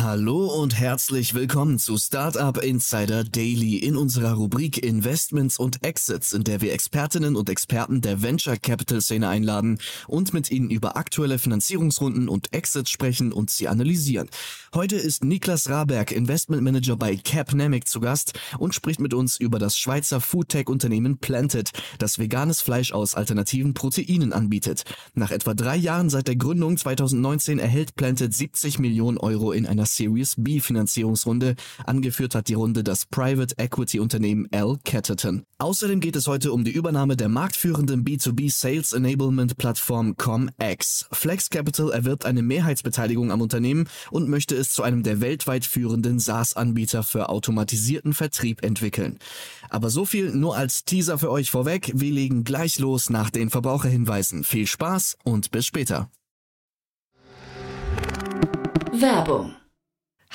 Hallo und herzlich willkommen zu Startup Insider Daily in unserer Rubrik Investments und Exits, in der wir Expertinnen und Experten der Venture Capital Szene einladen und mit ihnen über aktuelle Finanzierungsrunden und Exits sprechen und sie analysieren. Heute ist Niklas Raberg, Investment Manager bei Capnamic zu Gast und spricht mit uns über das Schweizer Foodtech-Unternehmen Planted, das veganes Fleisch aus alternativen Proteinen anbietet. Nach etwa drei Jahren seit der Gründung 2019 erhält Planted 70 Millionen Euro in einer Series B Finanzierungsrunde. Angeführt hat die Runde das Private Equity Unternehmen L. Catterton. Außerdem geht es heute um die Übernahme der marktführenden B2B Sales Enablement Plattform ComX. Flex Capital erwirbt eine Mehrheitsbeteiligung am Unternehmen und möchte es zu einem der weltweit führenden SaaS-Anbieter für automatisierten Vertrieb entwickeln. Aber so viel nur als Teaser für euch vorweg. Wir legen gleich los nach den Verbraucherhinweisen. Viel Spaß und bis später. Werbung.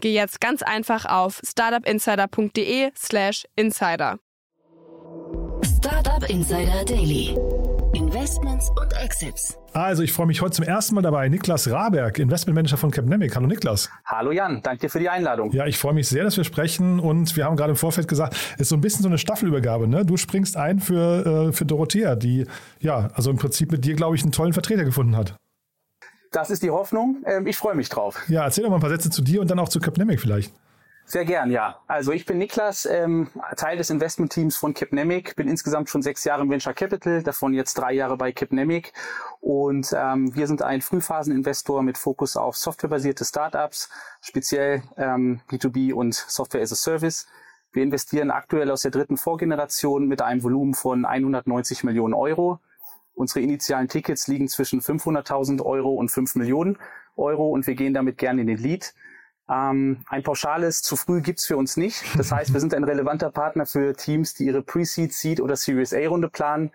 geh jetzt ganz einfach auf startupinsider.de/slash insider. Startup Insider Daily. Investments und Exits. Also, ich freue mich heute zum ersten Mal dabei. Niklas Raberg, Investmentmanager von Capnemic. Hallo Niklas. Hallo Jan, danke dir für die Einladung. Ja, ich freue mich sehr, dass wir sprechen und wir haben gerade im Vorfeld gesagt, es ist so ein bisschen so eine Staffelübergabe. Ne? Du springst ein für, äh, für Dorothea, die ja, also im Prinzip mit dir, glaube ich, einen tollen Vertreter gefunden hat. Das ist die Hoffnung. Ähm, ich freue mich drauf. Ja, erzähl doch mal ein paar Sätze zu dir und dann auch zu Capnemic vielleicht. Sehr gern, ja. Also ich bin Niklas, ähm, Teil des Investmentteams von Capnemic, bin insgesamt schon sechs Jahre im Venture Capital, davon jetzt drei Jahre bei Capnemic. Und ähm, wir sind ein Frühphaseninvestor mit Fokus auf softwarebasierte Startups, speziell ähm, B2B und Software as a Service. Wir investieren aktuell aus der dritten Vorgeneration mit einem Volumen von 190 Millionen Euro. Unsere initialen Tickets liegen zwischen 500.000 Euro und 5 Millionen Euro und wir gehen damit gerne in den Lead. Ähm, ein pauschales zu früh gibt's für uns nicht. Das heißt, wir sind ein relevanter Partner für Teams, die ihre Pre-Seed, Seed oder Series A-Runde planen.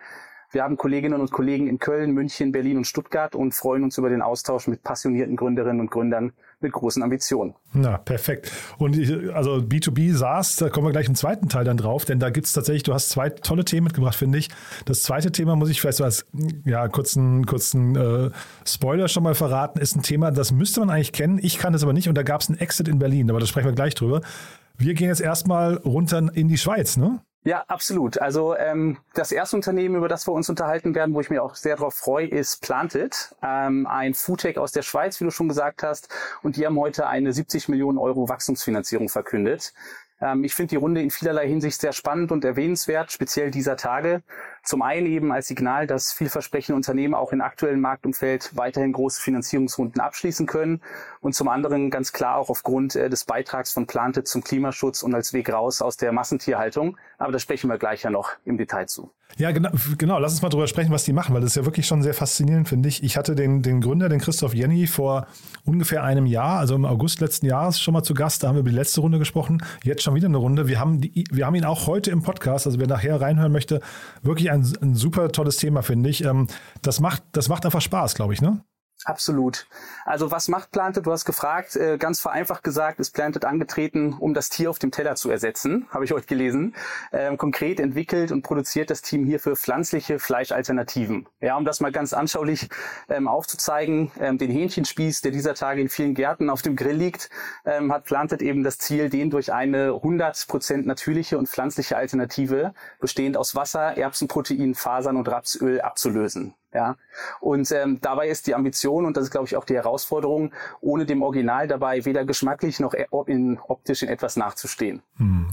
Wir haben Kolleginnen und Kollegen in Köln, München, Berlin und Stuttgart und freuen uns über den Austausch mit passionierten Gründerinnen und Gründern mit großen Ambitionen. Na, perfekt. Und ich, also B2B SaaS, da kommen wir gleich im zweiten Teil dann drauf, denn da gibt es tatsächlich, du hast zwei tolle Themen mitgebracht, finde ich. Das zweite Thema muss ich vielleicht so als ja, kurzen, kurzen äh, Spoiler schon mal verraten, ist ein Thema, das müsste man eigentlich kennen. Ich kann es aber nicht und da gab es einen Exit in Berlin, aber da sprechen wir gleich drüber. Wir gehen jetzt erstmal runter in die Schweiz, ne? Ja, absolut. Also ähm, das erste Unternehmen, über das wir uns unterhalten werden, wo ich mich auch sehr darauf freue, ist Planted, ähm, ein Foodtech aus der Schweiz, wie du schon gesagt hast. Und die haben heute eine 70 Millionen Euro Wachstumsfinanzierung verkündet. Ähm, ich finde die Runde in vielerlei Hinsicht sehr spannend und erwähnenswert, speziell dieser Tage. Zum einen eben als Signal, dass vielversprechende Unternehmen auch im aktuellen Marktumfeld weiterhin große Finanzierungsrunden abschließen können und zum anderen ganz klar auch aufgrund äh, des Beitrags von Plante zum Klimaschutz und als Weg raus aus der Massentierhaltung. Aber da sprechen wir gleich ja noch im Detail zu. Ja, genau, genau. Lass uns mal drüber sprechen, was die machen, weil das ist ja wirklich schon sehr faszinierend, finde ich. Ich hatte den, den Gründer, den Christoph Jenny, vor ungefähr einem Jahr, also im August letzten Jahres, schon mal zu Gast. Da haben wir über die letzte Runde gesprochen. Jetzt schon wieder eine Runde. Wir haben, die, wir haben ihn auch heute im Podcast, also wer nachher reinhören möchte, wirklich ein, ein super tolles Thema, finde ich. Ähm, das macht, das macht einfach Spaß, glaube ich, ne? Absolut. Also was macht Planted? Du hast gefragt, äh, ganz vereinfacht gesagt, ist Planted angetreten, um das Tier auf dem Teller zu ersetzen, habe ich heute gelesen. Ähm, konkret entwickelt und produziert das Team hierfür pflanzliche Fleischalternativen. Ja, um das mal ganz anschaulich ähm, aufzuzeigen, ähm, den Hähnchenspieß, der dieser Tage in vielen Gärten auf dem Grill liegt, ähm, hat Planted eben das Ziel, den durch eine 100% natürliche und pflanzliche Alternative, bestehend aus Wasser, Erbsenprotein, Fasern und Rapsöl abzulösen. Ja, und ähm, dabei ist die Ambition und das ist, glaube ich, auch die Herausforderung, ohne dem Original dabei weder geschmacklich noch e-, in, optisch in etwas nachzustehen. Hm.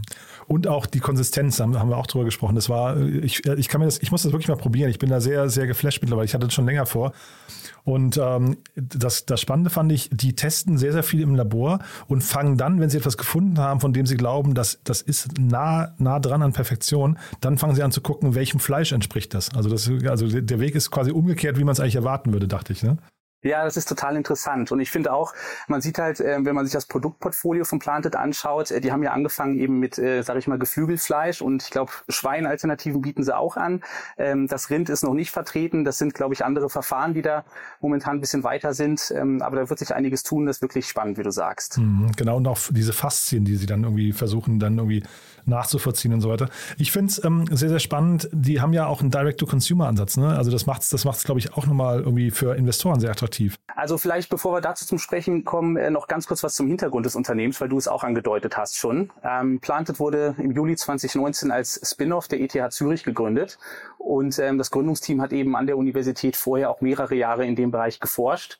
Und auch die Konsistenz, haben, haben wir auch drüber gesprochen. Das war, ich, ich kann mir das, ich muss das wirklich mal probieren. Ich bin da sehr, sehr geflasht mittlerweile. Ich hatte das schon länger vor. Und ähm, das, das Spannende fand ich, die testen sehr, sehr viel im Labor und fangen dann, wenn sie etwas gefunden haben, von dem sie glauben, dass das ist nah, nah dran an Perfektion, dann fangen sie an zu gucken, welchem Fleisch entspricht das. Also, das, also der Weg ist quasi umgekehrt, wie man es eigentlich erwarten würde, dachte ich. Ne? Ja, das ist total interessant. Und ich finde auch, man sieht halt, äh, wenn man sich das Produktportfolio von Planted anschaut, äh, die haben ja angefangen eben mit, äh, sage ich mal, Geflügelfleisch und ich glaube, Schweinalternativen bieten sie auch an. Ähm, das Rind ist noch nicht vertreten. Das sind, glaube ich, andere Verfahren, die da momentan ein bisschen weiter sind. Ähm, aber da wird sich einiges tun. Das ist wirklich spannend, wie du sagst. Mhm, genau, und auch diese Faszien, die sie dann irgendwie versuchen, dann irgendwie nachzuvollziehen und so weiter. Ich finde es ähm, sehr, sehr spannend. Die haben ja auch einen Direct-to-Consumer-Ansatz. Ne? Also das macht es, das macht's, glaube ich, auch nochmal irgendwie für Investoren sehr attraktiv. Also vielleicht, bevor wir dazu zum Sprechen kommen, äh, noch ganz kurz was zum Hintergrund des Unternehmens, weil du es auch angedeutet hast schon. Ähm, Planted wurde im Juli 2019 als Spin-off der ETH Zürich gegründet. Und ähm, das Gründungsteam hat eben an der Universität vorher auch mehrere Jahre in dem Bereich geforscht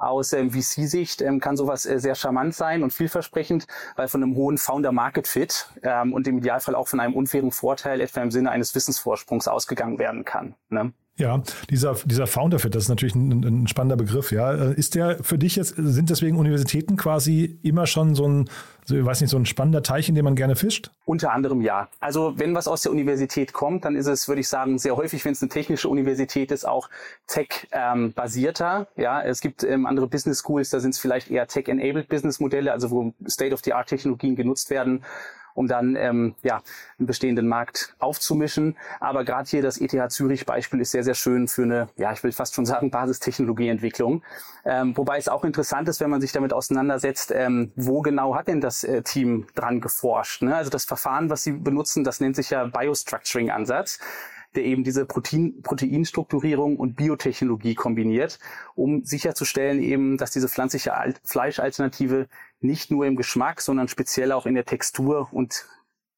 aus ähm, VC-Sicht ähm, kann sowas äh, sehr charmant sein und vielversprechend, weil von einem hohen Founder-Market-Fit ähm, und im Idealfall auch von einem unfairen Vorteil, etwa im Sinne eines Wissensvorsprungs, ausgegangen werden kann. Ne? Ja, dieser, dieser Founder-Fit, das ist natürlich ein, ein, spannender Begriff, ja. Äh, ist der für dich jetzt, sind deswegen Universitäten quasi immer schon so ein, so, ich weiß nicht, so ein spannender Teich, in dem man gerne fischt? Unter anderem ja. Also wenn was aus der Universität kommt, dann ist es, würde ich sagen, sehr häufig, wenn es eine technische Universität ist, auch Tech-basierter. Ja, es gibt ähm, andere Business Schools, da sind es vielleicht eher Tech-enabled Business-Modelle, also wo State-of-the-Art-Technologien genutzt werden um dann ähm, ja, einen bestehenden Markt aufzumischen. Aber gerade hier das ETH Zürich Beispiel ist sehr, sehr schön für eine, ja, ich will fast schon sagen, Basistechnologieentwicklung. Ähm, wobei es auch interessant ist, wenn man sich damit auseinandersetzt, ähm, wo genau hat denn das äh, Team dran geforscht. Ne? Also das Verfahren, was sie benutzen, das nennt sich ja Biostructuring-Ansatz der eben diese Protein, Proteinstrukturierung und Biotechnologie kombiniert, um sicherzustellen eben, dass diese pflanzliche Fleischalternative nicht nur im Geschmack, sondern speziell auch in der Textur und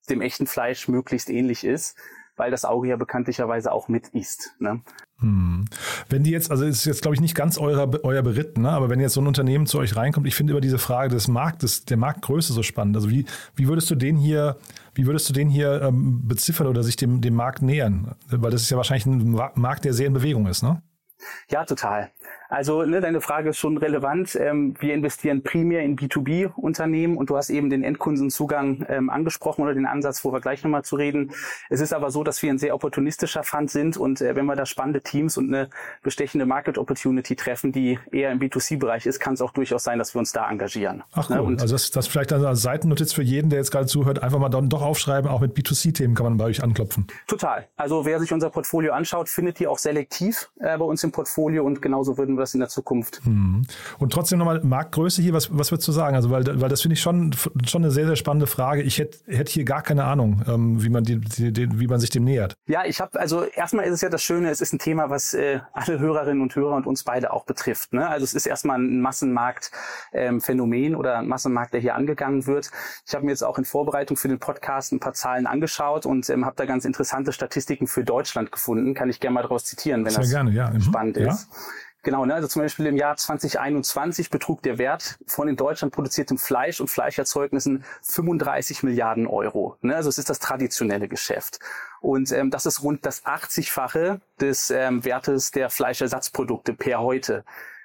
dem echten Fleisch möglichst ähnlich ist, weil das Auge ja bekanntlicherweise auch mit isst. Ne? Hm. Wenn die jetzt, also ist jetzt glaube ich nicht ganz euer, euer Beritt, ne? aber wenn jetzt so ein Unternehmen zu euch reinkommt, ich finde über diese Frage des Marktes, der Marktgröße so spannend. Also wie, wie würdest du den hier, wie würdest du den hier ähm, beziffern oder sich dem, dem Markt nähern? Weil das ist ja wahrscheinlich ein Markt, der sehr in Bewegung ist, ne? Ja, total. Also ne, deine Frage ist schon relevant. Ähm, wir investieren primär in B2B-Unternehmen und du hast eben den Endkundenzugang ähm, angesprochen oder den Ansatz, wo wir gleich nochmal zu reden. Es ist aber so, dass wir ein sehr opportunistischer Fund sind und äh, wenn wir da spannende Teams und eine bestechende Market Opportunity treffen, die eher im B2C-Bereich ist, kann es auch durchaus sein, dass wir uns da engagieren. Ach ne, cool. Ne? also das, das vielleicht als Seitennotiz für jeden, der jetzt gerade zuhört, einfach mal dann doch aufschreiben, auch mit B2C-Themen kann man bei euch anklopfen. Total. Also wer sich unser Portfolio anschaut, findet die auch selektiv äh, bei uns im Portfolio und genauso würden wir das in der Zukunft. Mhm. Und trotzdem nochmal Marktgröße hier, was, was würdest du sagen? Also, weil, weil das finde ich schon, schon eine sehr, sehr spannende Frage. Ich hätte, hätte hier gar keine Ahnung, ähm, wie, man die, die, wie man sich dem nähert. Ja, ich habe, also erstmal ist es ja das Schöne, es ist ein Thema, was äh, alle Hörerinnen und Hörer und uns beide auch betrifft. Ne? Also es ist erstmal ein Massenmarktphänomen ähm, oder ein Massenmarkt, der hier angegangen wird. Ich habe mir jetzt auch in Vorbereitung für den Podcast ein paar Zahlen angeschaut und ähm, habe da ganz interessante Statistiken für Deutschland gefunden. Kann ich gerne mal daraus zitieren, wenn Sehr das gerne, ja. Mhm. spannend ja. ist. Genau, ne? also zum Beispiel im Jahr 2021 betrug der Wert von in Deutschland produziertem Fleisch und Fleischerzeugnissen 35 Milliarden Euro. Ne? Also es ist das traditionelle Geschäft. Und ähm, das ist rund das 80-fache des ähm, Wertes der Fleischersatzprodukte per heute.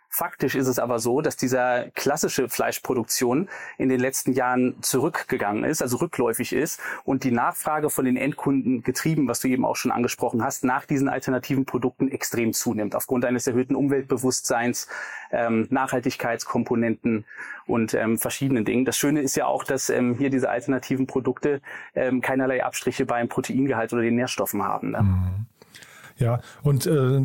Faktisch ist es aber so, dass dieser klassische Fleischproduktion in den letzten Jahren zurückgegangen ist, also rückläufig ist und die Nachfrage von den Endkunden getrieben, was du eben auch schon angesprochen hast, nach diesen alternativen Produkten extrem zunimmt, aufgrund eines erhöhten Umweltbewusstseins, ähm, Nachhaltigkeitskomponenten und ähm, verschiedenen Dingen. Das Schöne ist ja auch, dass ähm, hier diese alternativen Produkte ähm, keinerlei Abstriche beim Proteingehalt oder den Nährstoffen haben. Ne? Mhm. Ja, und äh,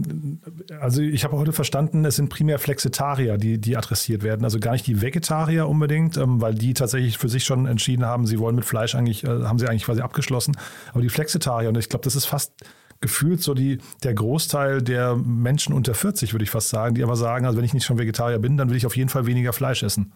also ich habe heute verstanden, es sind primär Flexitarier, die, die adressiert werden. Also gar nicht die Vegetarier unbedingt, ähm, weil die tatsächlich für sich schon entschieden haben, sie wollen mit Fleisch eigentlich, äh, haben sie eigentlich quasi abgeschlossen. Aber die Flexitarier, und ich glaube, das ist fast gefühlt so die, der Großteil der Menschen unter 40, würde ich fast sagen, die aber sagen, also wenn ich nicht schon Vegetarier bin, dann will ich auf jeden Fall weniger Fleisch essen.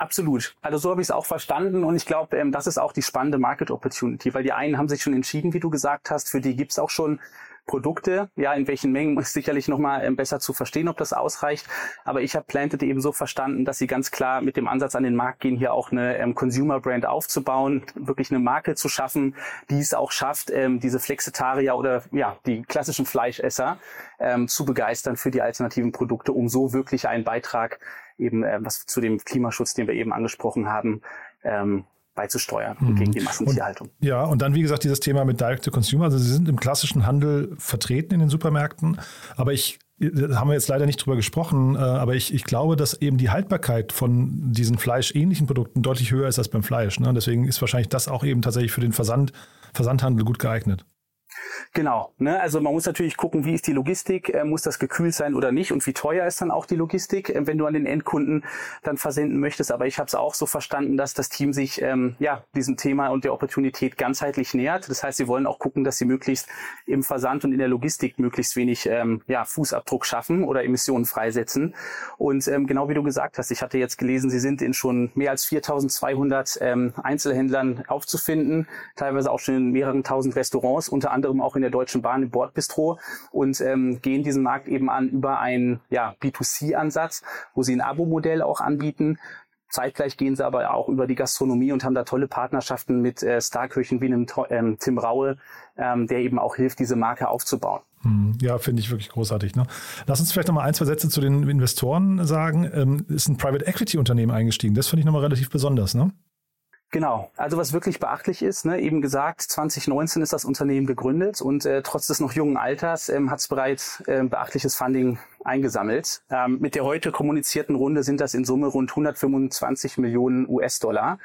Absolut. Also so habe ich es auch verstanden und ich glaube, ähm, das ist auch die spannende Market Opportunity, weil die einen haben sich schon entschieden, wie du gesagt hast, für die gibt's auch schon Produkte. Ja, in welchen Mengen ist sicherlich nochmal ähm, besser zu verstehen, ob das ausreicht. Aber ich habe Planted eben so verstanden, dass sie ganz klar mit dem Ansatz an den Markt gehen, hier auch eine ähm, Consumer Brand aufzubauen, wirklich eine Marke zu schaffen, die es auch schafft, ähm, diese Flexitarier oder ja, die klassischen Fleischesser ähm, zu begeistern für die alternativen Produkte, um so wirklich einen Beitrag eben äh, was zu dem Klimaschutz, den wir eben angesprochen haben, ähm, beizusteuern mhm. gegen die Massentierhaltung. Und, ja, und dann wie gesagt dieses Thema mit Direct to Consumer. Also Sie sind im klassischen Handel vertreten in den Supermärkten, aber ich haben wir jetzt leider nicht drüber gesprochen, äh, aber ich, ich glaube, dass eben die Haltbarkeit von diesen fleischähnlichen Produkten deutlich höher ist als beim Fleisch. Ne? Deswegen ist wahrscheinlich das auch eben tatsächlich für den Versand, Versandhandel gut geeignet. Genau. Ne? Also man muss natürlich gucken, wie ist die Logistik, äh, muss das gekühlt sein oder nicht und wie teuer ist dann auch die Logistik, äh, wenn du an den Endkunden dann versenden möchtest. Aber ich habe es auch so verstanden, dass das Team sich ähm, ja diesem Thema und der Opportunität ganzheitlich nähert. Das heißt, sie wollen auch gucken, dass sie möglichst im Versand und in der Logistik möglichst wenig ähm, ja, Fußabdruck schaffen oder Emissionen freisetzen. Und ähm, genau wie du gesagt hast, ich hatte jetzt gelesen, sie sind in schon mehr als 4.200 ähm, Einzelhändlern aufzufinden, teilweise auch schon in mehreren tausend Restaurants, unter anderem auch in der Deutschen Bahn im Bordbistro und ähm, gehen diesen Markt eben an über einen ja, B2C-Ansatz, wo sie ein Abo-Modell auch anbieten. Zeitgleich gehen sie aber auch über die Gastronomie und haben da tolle Partnerschaften mit äh, Starköchen wie einem ähm, Tim Raue, ähm, der eben auch hilft, diese Marke aufzubauen. Hm, ja, finde ich wirklich großartig. Ne? Lass uns vielleicht nochmal ein, zwei Sätze zu den Investoren sagen. Ähm, ist ein Private Equity Unternehmen eingestiegen. Das finde ich nochmal relativ besonders, ne? Genau, also was wirklich beachtlich ist, ne, eben gesagt, 2019 ist das Unternehmen gegründet und äh, trotz des noch jungen Alters ähm, hat es bereits äh, beachtliches Funding eingesammelt. Ähm, mit der heute kommunizierten Runde sind das in Summe rund 125 Millionen US-Dollar.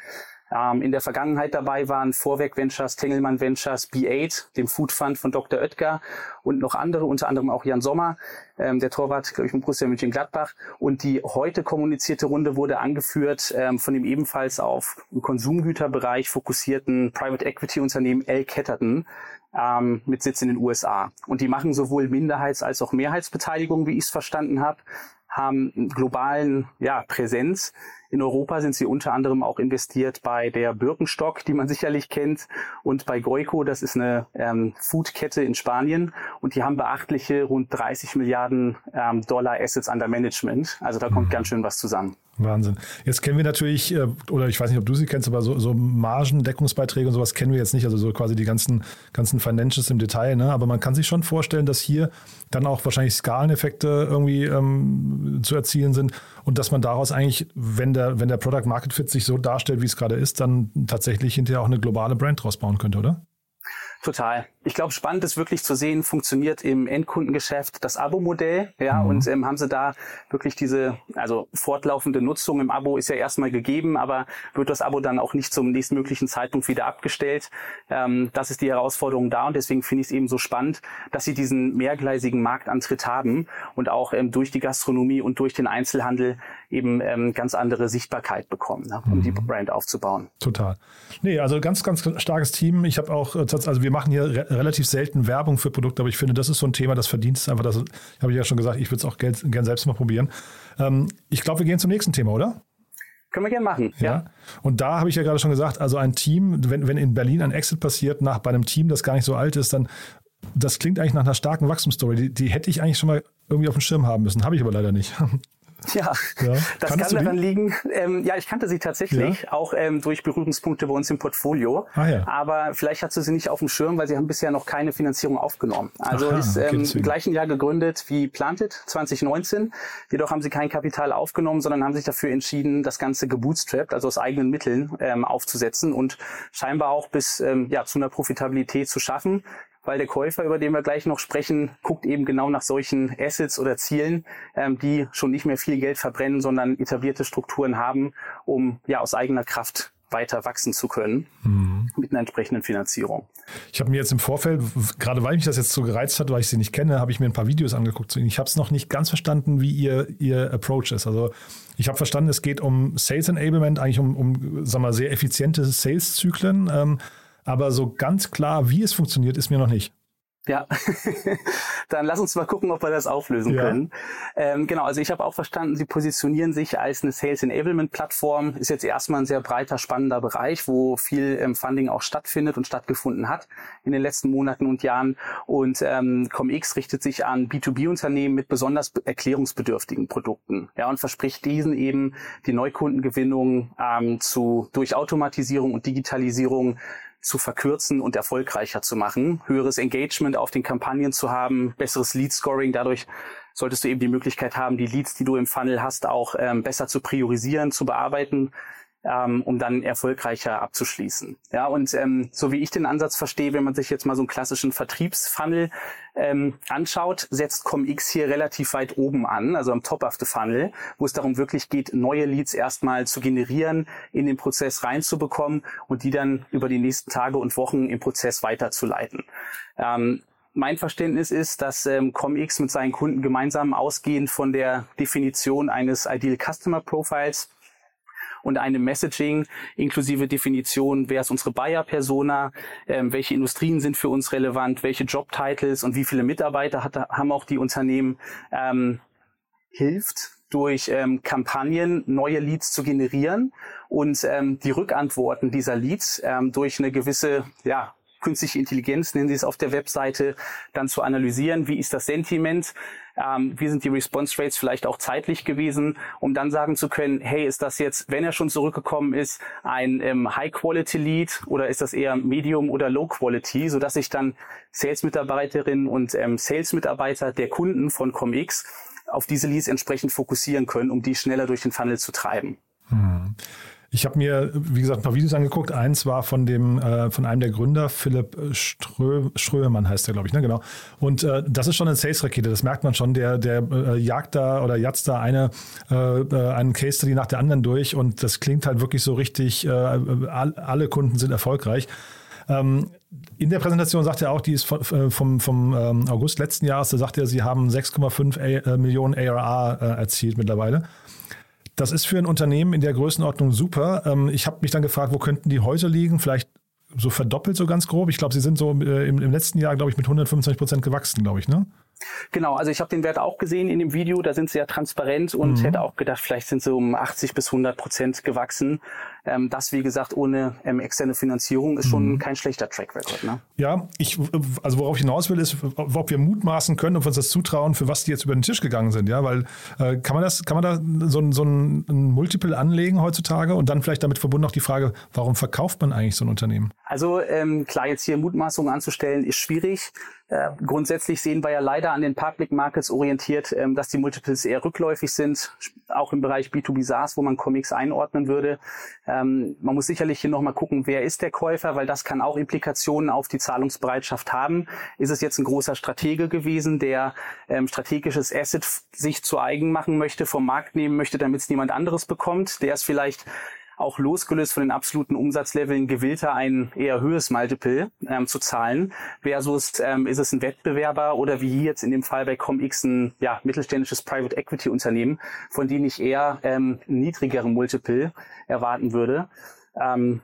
Ähm, in der Vergangenheit dabei waren Vorwerk Ventures, Tengelmann Ventures, B8, dem Food Fund von Dr. Oetker und noch andere, unter anderem auch Jan Sommer, ähm, der Torwart, glaube ich, von Borussia Mönchengladbach. Und die heute kommunizierte Runde wurde angeführt ähm, von dem ebenfalls auf Konsumgüterbereich fokussierten Private Equity Unternehmen L. Ketterton ähm, mit Sitz in den USA. Und die machen sowohl Minderheits- als auch Mehrheitsbeteiligung, wie ich es verstanden habe, haben globalen ja, Präsenz in Europa sind sie unter anderem auch investiert bei der Birkenstock, die man sicherlich kennt, und bei Goico, das ist eine ähm, Foodkette in Spanien. Und die haben beachtliche rund 30 Milliarden ähm, Dollar Assets under Management. Also da kommt mhm. ganz schön was zusammen. Wahnsinn. Jetzt kennen wir natürlich, äh, oder ich weiß nicht, ob du sie kennst, aber so, so Margendeckungsbeiträge und sowas kennen wir jetzt nicht, also so quasi die ganzen, ganzen Financials im Detail, ne? aber man kann sich schon vorstellen, dass hier dann auch wahrscheinlich Skaleneffekte irgendwie ähm, zu erzielen sind und dass man daraus eigentlich, wenn der, wenn der Product Market Fit sich so darstellt, wie es gerade ist, dann tatsächlich hinterher auch eine globale Brand draus bauen könnte, oder? Total. Ich glaube, spannend ist wirklich zu sehen, funktioniert im Endkundengeschäft das Abo-Modell, ja, mhm. und ähm, haben sie da wirklich diese, also fortlaufende Nutzung im Abo ist ja erstmal gegeben, aber wird das Abo dann auch nicht zum nächstmöglichen Zeitpunkt wieder abgestellt? Ähm, das ist die Herausforderung da und deswegen finde ich es eben so spannend, dass sie diesen mehrgleisigen Marktantritt haben und auch ähm, durch die Gastronomie und durch den Einzelhandel eben ähm, ganz andere Sichtbarkeit bekommen, ne, um mhm. die Brand aufzubauen. Total. Nee, also ganz, ganz starkes Team. Ich habe auch, äh, also wir machen hier relativ selten Werbung für Produkte, aber ich finde, das ist so ein Thema, das verdient es einfach. Das habe ich ja schon gesagt, ich würde es auch gern, gern selbst mal probieren. Ähm, ich glaube, wir gehen zum nächsten Thema, oder? Können wir gerne machen. Ja. ja. Und da habe ich ja gerade schon gesagt, also ein Team, wenn, wenn in Berlin ein Exit passiert, nach bei einem Team, das gar nicht so alt ist, dann das klingt eigentlich nach einer starken Wachstumsstory. Die, die hätte ich eigentlich schon mal irgendwie auf dem Schirm haben müssen. Habe ich aber leider nicht. Ja, ja. das Kanntest kann daran liegen. Ähm, ja, ich kannte sie tatsächlich, ja. auch ähm, durch Berührungspunkte bei uns im Portfolio. Ah, ja. Aber vielleicht hast du sie nicht auf dem Schirm, weil sie haben bisher noch keine Finanzierung aufgenommen. Also Aha, ist ähm, im gleichen Jahr gegründet wie Planted 2019. Jedoch haben sie kein Kapital aufgenommen, sondern haben sich dafür entschieden, das Ganze gebootstrapped, also aus eigenen Mitteln ähm, aufzusetzen und scheinbar auch bis ähm, ja, zu einer Profitabilität zu schaffen weil der Käufer, über den wir gleich noch sprechen, guckt eben genau nach solchen Assets oder Zielen, ähm, die schon nicht mehr viel Geld verbrennen, sondern etablierte Strukturen haben, um ja aus eigener Kraft weiter wachsen zu können mhm. mit einer entsprechenden Finanzierung. Ich habe mir jetzt im Vorfeld, gerade weil mich das jetzt so gereizt hat, weil ich sie nicht kenne, habe ich mir ein paar Videos angeguckt. Ich habe es noch nicht ganz verstanden, wie ihr, ihr Approach ist. Also ich habe verstanden, es geht um Sales Enablement, eigentlich um, um sagen wir, sehr effiziente Sales-Zyklen. Ähm, aber so ganz klar, wie es funktioniert, ist mir noch nicht. Ja, dann lass uns mal gucken, ob wir das auflösen ja. können. Ähm, genau, also ich habe auch verstanden, Sie positionieren sich als eine Sales Enablement Plattform. Ist jetzt erstmal ein sehr breiter, spannender Bereich, wo viel ähm, Funding auch stattfindet und stattgefunden hat in den letzten Monaten und Jahren. Und ähm, ComX richtet sich an B2B-Unternehmen mit besonders erklärungsbedürftigen Produkten. Ja, und verspricht diesen eben die Neukundengewinnung ähm, zu durch Automatisierung und Digitalisierung zu verkürzen und erfolgreicher zu machen, höheres Engagement auf den Kampagnen zu haben, besseres Lead-Scoring. Dadurch solltest du eben die Möglichkeit haben, die Leads, die du im Funnel hast, auch ähm, besser zu priorisieren, zu bearbeiten ähm, um dann erfolgreicher abzuschließen. Ja, und ähm, so wie ich den Ansatz verstehe, wenn man sich jetzt mal so einen klassischen Vertriebsfunnel ähm, anschaut, setzt ComX hier relativ weit oben an, also am Top of the Funnel, wo es darum wirklich geht, neue Leads erstmal zu generieren, in den Prozess reinzubekommen und die dann über die nächsten Tage und Wochen im Prozess weiterzuleiten. Ähm, mein Verständnis ist, dass ähm, ComX mit seinen Kunden gemeinsam ausgehend von der Definition eines Ideal Customer Profiles und eine Messaging inklusive Definition, wer ist unsere Buyer-Persona, ähm, welche Industrien sind für uns relevant, welche Jobtitles und wie viele Mitarbeiter hat, haben auch die Unternehmen, ähm, hilft durch ähm, Kampagnen neue Leads zu generieren und ähm, die Rückantworten dieser Leads ähm, durch eine gewisse ja, künstliche Intelligenz, nennen Sie es auf der Webseite, dann zu analysieren, wie ist das Sentiment, ähm, wie sind die Response Rates vielleicht auch zeitlich gewesen, um dann sagen zu können, hey, ist das jetzt, wenn er schon zurückgekommen ist, ein ähm, High-Quality-Lead oder ist das eher Medium oder Low-Quality, sodass sich dann Sales-Mitarbeiterinnen und ähm, Sales-Mitarbeiter der Kunden von ComX auf diese Leads entsprechend fokussieren können, um die schneller durch den Funnel zu treiben. Hm. Ich habe mir, wie gesagt, ein paar Videos angeguckt. Eins war von dem, äh, von einem der Gründer, Philipp Strö, Strömann heißt der, glaube ich, ne? Genau. Und äh, das ist schon eine Sales-Rakete, das merkt man schon. Der, der äh, jagt da oder jatzt da eine, äh, äh, einen Case Study nach der anderen durch und das klingt halt wirklich so richtig, äh, alle Kunden sind erfolgreich. Ähm, in der Präsentation sagt er auch, die ist vom, vom, vom ähm, August letzten Jahres, da sagt er, sie haben 6,5 Millionen ARA erzielt mittlerweile. Das ist für ein Unternehmen in der Größenordnung super. Ähm, ich habe mich dann gefragt, wo könnten die heute liegen? Vielleicht so verdoppelt so ganz grob. Ich glaube, sie sind so äh, im, im letzten Jahr, glaube ich, mit 125 Prozent gewachsen, glaube ich, ne? Genau, also ich habe den Wert auch gesehen in dem Video, da sind sie ja transparent und mhm. hätte auch gedacht, vielleicht sind sie um 80 bis 100 Prozent gewachsen. Ähm, das, wie gesagt, ohne ähm, externe Finanzierung ist schon mhm. kein schlechter Track Record. Ne? Ja, ich, also worauf ich hinaus will, ist, ob wir mutmaßen können, ob wir uns das zutrauen, für was die jetzt über den Tisch gegangen sind. Ja, weil äh, kann man das, kann man da so, so ein, ein Multiple anlegen heutzutage und dann vielleicht damit verbunden auch die Frage, warum verkauft man eigentlich so ein Unternehmen? Also ähm, klar, jetzt hier Mutmaßungen anzustellen, ist schwierig. Äh, grundsätzlich sehen wir ja leider an den Public Markets orientiert, ähm, dass die Multiples eher rückläufig sind, auch im Bereich B2B SaaS, wo man Comics einordnen würde. Ähm, man muss sicherlich hier nochmal gucken, wer ist der Käufer, weil das kann auch Implikationen auf die Zahlungsbereitschaft haben. Ist es jetzt ein großer Stratege gewesen, der ähm, strategisches Asset sich zu eigen machen möchte, vom Markt nehmen möchte, damit es niemand anderes bekommt? Der ist vielleicht auch losgelöst von den absoluten Umsatzleveln gewillter, ein eher höheres Multiple ähm, zu zahlen, versus ähm, ist es ein Wettbewerber oder wie hier jetzt in dem Fall bei ComX ein ja, mittelständisches Private Equity Unternehmen, von denen ich eher ähm, niedrigere Multiple erwarten würde. Ähm,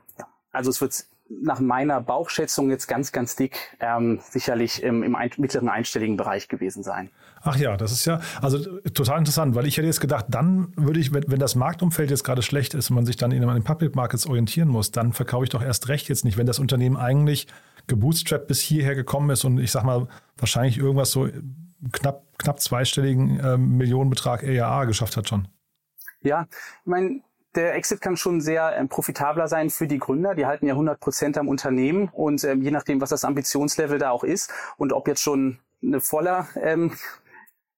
also es wird nach meiner Bauchschätzung jetzt ganz, ganz dick ähm, sicherlich im, im ein, mittleren einstelligen Bereich gewesen sein. Ach ja, das ist ja also total interessant, weil ich hätte jetzt gedacht, dann würde ich, wenn, wenn das Marktumfeld jetzt gerade schlecht ist und man sich dann in den Public Markets orientieren muss, dann verkaufe ich doch erst recht jetzt nicht, wenn das Unternehmen eigentlich gebootstrapped bis hierher gekommen ist und ich sag mal wahrscheinlich irgendwas so knapp, knapp zweistelligen äh, Millionenbetrag ERA geschafft hat schon. Ja, ich meine, der Exit kann schon sehr ähm, profitabler sein für die Gründer. Die halten ja 100 Prozent am Unternehmen und ähm, je nachdem, was das Ambitionslevel da auch ist und ob jetzt schon eine voller ähm,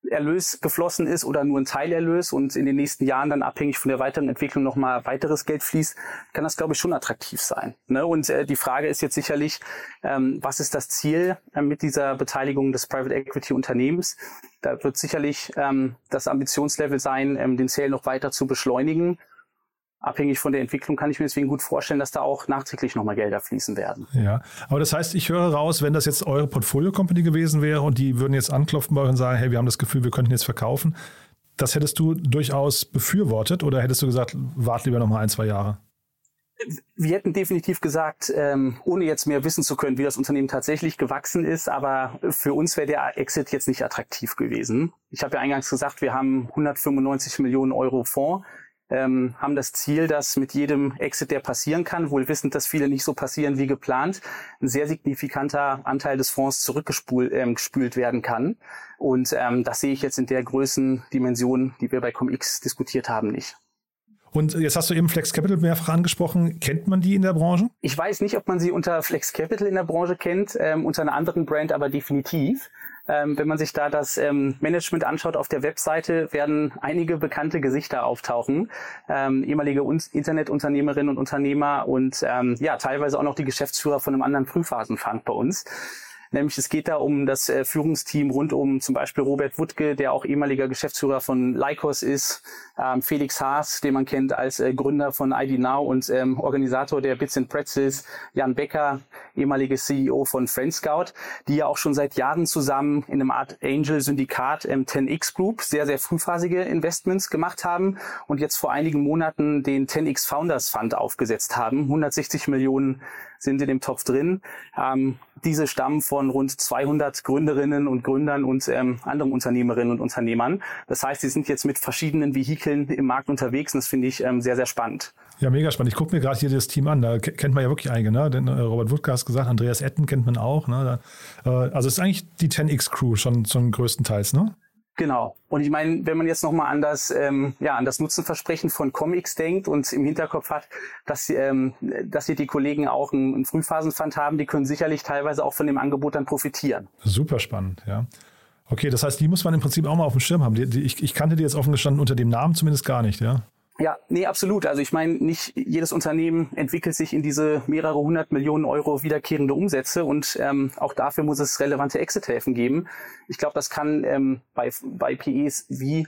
Erlös geflossen ist oder nur ein Teilerlös und in den nächsten Jahren dann abhängig von der weiteren Entwicklung nochmal weiteres Geld fließt, kann das, glaube ich, schon attraktiv sein. Ne? Und äh, die Frage ist jetzt sicherlich, ähm, was ist das Ziel äh, mit dieser Beteiligung des Private Equity Unternehmens? Da wird sicherlich ähm, das Ambitionslevel sein, ähm, den Sale noch weiter zu beschleunigen abhängig von der Entwicklung kann ich mir deswegen gut vorstellen, dass da auch nachträglich nochmal Gelder fließen werden. Ja, aber das heißt, ich höre raus, wenn das jetzt eure Portfolio-Company gewesen wäre und die würden jetzt anklopfen bei euch und sagen, hey, wir haben das Gefühl, wir könnten jetzt verkaufen, das hättest du durchaus befürwortet oder hättest du gesagt, wart lieber nochmal ein, zwei Jahre? wir hätten definitiv gesagt, ähm, ohne jetzt mehr wissen zu können, wie das Unternehmen tatsächlich gewachsen ist, aber für uns wäre der Exit jetzt nicht attraktiv gewesen. Ich habe ja eingangs gesagt, wir haben 195 Millionen Euro Fonds, ähm, haben das Ziel, dass mit jedem Exit, der passieren kann, wohl wissend, dass viele nicht so passieren wie geplant, ein sehr signifikanter Anteil des Fonds zurückgespült ähm, gespült werden kann. Und ähm, das sehe ich jetzt in der Größendimension, die wir bei ComX diskutiert haben, nicht. Und jetzt hast du eben Flex Capital mehrfach angesprochen. Kennt man die in der Branche? Ich weiß nicht, ob man sie unter Flex Capital in der Branche kennt, ähm, unter einer anderen Brand aber definitiv. Ähm, wenn man sich da das ähm, Management anschaut auf der Webseite, werden einige bekannte Gesichter auftauchen. Ähm, ehemalige Internetunternehmerinnen und Unternehmer und ähm, ja, teilweise auch noch die Geschäftsführer von einem anderen Frühphasenfund bei uns. Nämlich es geht da um das äh, Führungsteam rund um zum Beispiel Robert Wuttke, der auch ehemaliger Geschäftsführer von Lycos ist, ähm, Felix Haas, den man kennt als äh, Gründer von ID Now und ähm, Organisator der Bits and Pretzels, Jan Becker, ehemaliges CEO von Friend Scout, die ja auch schon seit Jahren zusammen in einem Art Angel-Syndikat ähm, 10x Group sehr, sehr frühphasige Investments gemacht haben und jetzt vor einigen Monaten den 10x Founders Fund aufgesetzt haben. 160 Millionen sind in dem Topf drin. Ähm, diese stammen von rund 200 Gründerinnen und Gründern und ähm, anderen Unternehmerinnen und Unternehmern. Das heißt, sie sind jetzt mit verschiedenen Vehikeln im Markt unterwegs und das finde ich ähm, sehr, sehr spannend. Ja, mega spannend. Ich gucke mir gerade hier das Team an. Da kennt man ja wirklich einige. Ne? Den, äh, Robert Woodke hat gesagt, Andreas Etten kennt man auch. Ne? Da, äh, also es ist eigentlich die 10x-Crew schon, schon größtenteils, ne? Genau. Und ich meine, wenn man jetzt nochmal an das, ähm, ja, an das Nutzenversprechen von Comics denkt und im Hinterkopf hat, dass, ähm, dass hier die Kollegen auch einen, einen Frühphasenfund haben, die können sicherlich teilweise auch von dem Angebot dann profitieren. Super spannend, ja. Okay, das heißt, die muss man im Prinzip auch mal auf dem Schirm haben. Die, die, ich, ich kannte die jetzt offen gestanden unter dem Namen zumindest gar nicht, ja. Ja, nee, absolut. Also ich meine, nicht jedes Unternehmen entwickelt sich in diese mehrere hundert Millionen Euro wiederkehrende Umsätze und ähm, auch dafür muss es relevante Exit-Häfen geben. Ich glaube, das kann ähm, bei, bei PEs wie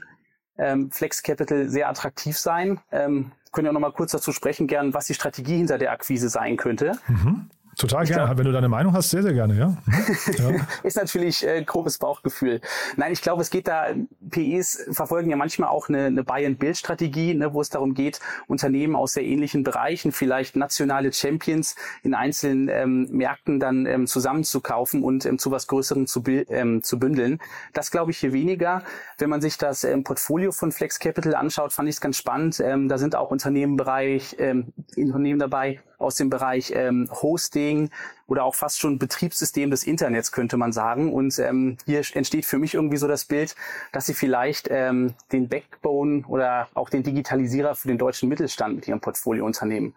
ähm, Flex Capital sehr attraktiv sein. Ähm, können ja noch mal kurz dazu sprechen, gern, was die Strategie hinter der Akquise sein könnte. Mhm. Total ich gerne. Glaub, Wenn du deine Meinung hast, sehr, sehr gerne, ja. ja. ist natürlich äh, grobes Bauchgefühl. Nein, ich glaube, es geht da, PEs verfolgen ja manchmal auch eine, eine Buy-and-Build-Strategie, ne, wo es darum geht, Unternehmen aus sehr ähnlichen Bereichen, vielleicht nationale Champions in einzelnen ähm, Märkten dann ähm, zusammenzukaufen und ähm, zu was Größerem zu, ähm, zu bündeln. Das glaube ich hier weniger. Wenn man sich das ähm, Portfolio von Flex Capital anschaut, fand ich es ganz spannend. Ähm, da sind auch Unternehmen, Bereich, ähm, Unternehmen dabei aus dem Bereich ähm, Hosting oder auch fast schon Betriebssystem des Internets, könnte man sagen. Und ähm, hier entsteht für mich irgendwie so das Bild, dass sie vielleicht ähm, den Backbone oder auch den Digitalisierer für den deutschen Mittelstand mit ihrem Portfoliounternehmen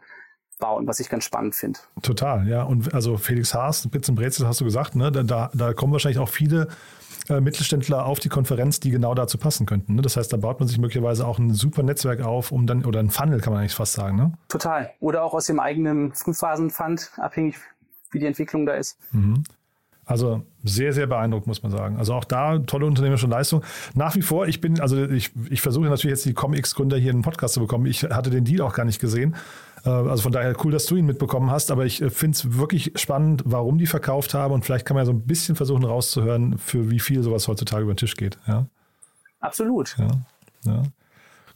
bauen, was ich ganz spannend finde. Total, ja. Und also Felix Haas, Bits und Brezel hast du gesagt, ne? Da, da kommen wahrscheinlich auch viele äh, Mittelständler auf die Konferenz, die genau dazu passen könnten. Ne? Das heißt, da baut man sich möglicherweise auch ein super Netzwerk auf, um dann, oder ein Funnel kann man eigentlich fast sagen, ne? Total. Oder auch aus dem eigenen Frühphasenfund, abhängig wie die Entwicklung da ist. Mhm. Also sehr, sehr beeindruckt, muss man sagen. Also auch da tolle unternehmerische Leistung. Nach wie vor, ich bin, also ich, ich versuche natürlich jetzt die ComX-Gründer hier in den Podcast zu bekommen. Ich hatte den Deal auch gar nicht gesehen. Äh, also von daher cool, dass du ihn mitbekommen hast, aber ich äh, finde es wirklich spannend, warum die verkauft haben und vielleicht kann man ja so ein bisschen versuchen rauszuhören, für wie viel sowas heutzutage über den Tisch geht. Ja? Absolut. Ja, ja.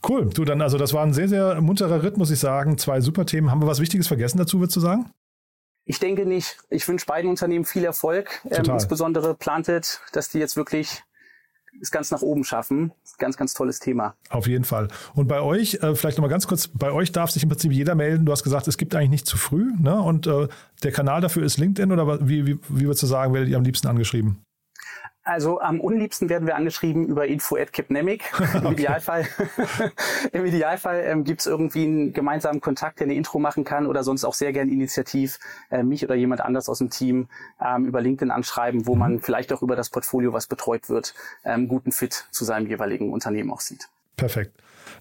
Cool. Du, dann, also das war ein sehr, sehr munterer Ritt, muss ich sagen. Zwei super Themen. Haben wir was Wichtiges vergessen dazu, würdest du sagen? Ich denke nicht. Ich wünsche beiden Unternehmen viel Erfolg. Ähm, insbesondere Planted, dass die jetzt wirklich es ganz nach oben schaffen. Ganz, ganz tolles Thema. Auf jeden Fall. Und bei euch, äh, vielleicht nochmal ganz kurz, bei euch darf sich im Prinzip jeder melden. Du hast gesagt, es gibt eigentlich nicht zu früh. Ne? Und äh, der Kanal dafür ist LinkedIn oder wie, wie, wie würdest du sagen, werdet ihr am liebsten angeschrieben? Also am unliebsten werden wir angeschrieben über info at Capnemic. Im okay. Idealfall, im Idealfall ähm, gibt es irgendwie einen gemeinsamen Kontakt, der eine Intro machen kann oder sonst auch sehr gern initiativ äh, mich oder jemand anders aus dem Team ähm, über LinkedIn anschreiben, wo mhm. man vielleicht auch über das Portfolio, was betreut wird, ähm, guten Fit zu seinem jeweiligen Unternehmen auch sieht. Perfekt.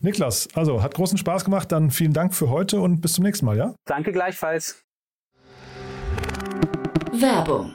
Niklas, also hat großen Spaß gemacht. Dann vielen Dank für heute und bis zum nächsten Mal, ja? Danke gleichfalls. Werbung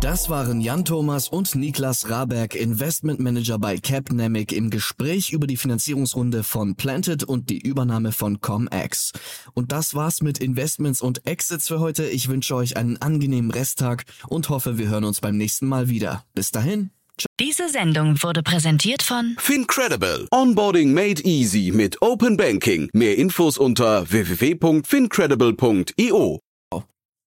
Das waren Jan Thomas und Niklas Raberg, Investment Manager bei Capnamic im Gespräch über die Finanzierungsrunde von Planted und die Übernahme von ComX. Und das war's mit Investments und Exits für heute. Ich wünsche euch einen angenehmen Resttag und hoffe, wir hören uns beim nächsten Mal wieder. Bis dahin. Diese Sendung wurde präsentiert von Fincredible. Onboarding made easy mit Open Banking. Mehr Infos unter www.fincredible.io.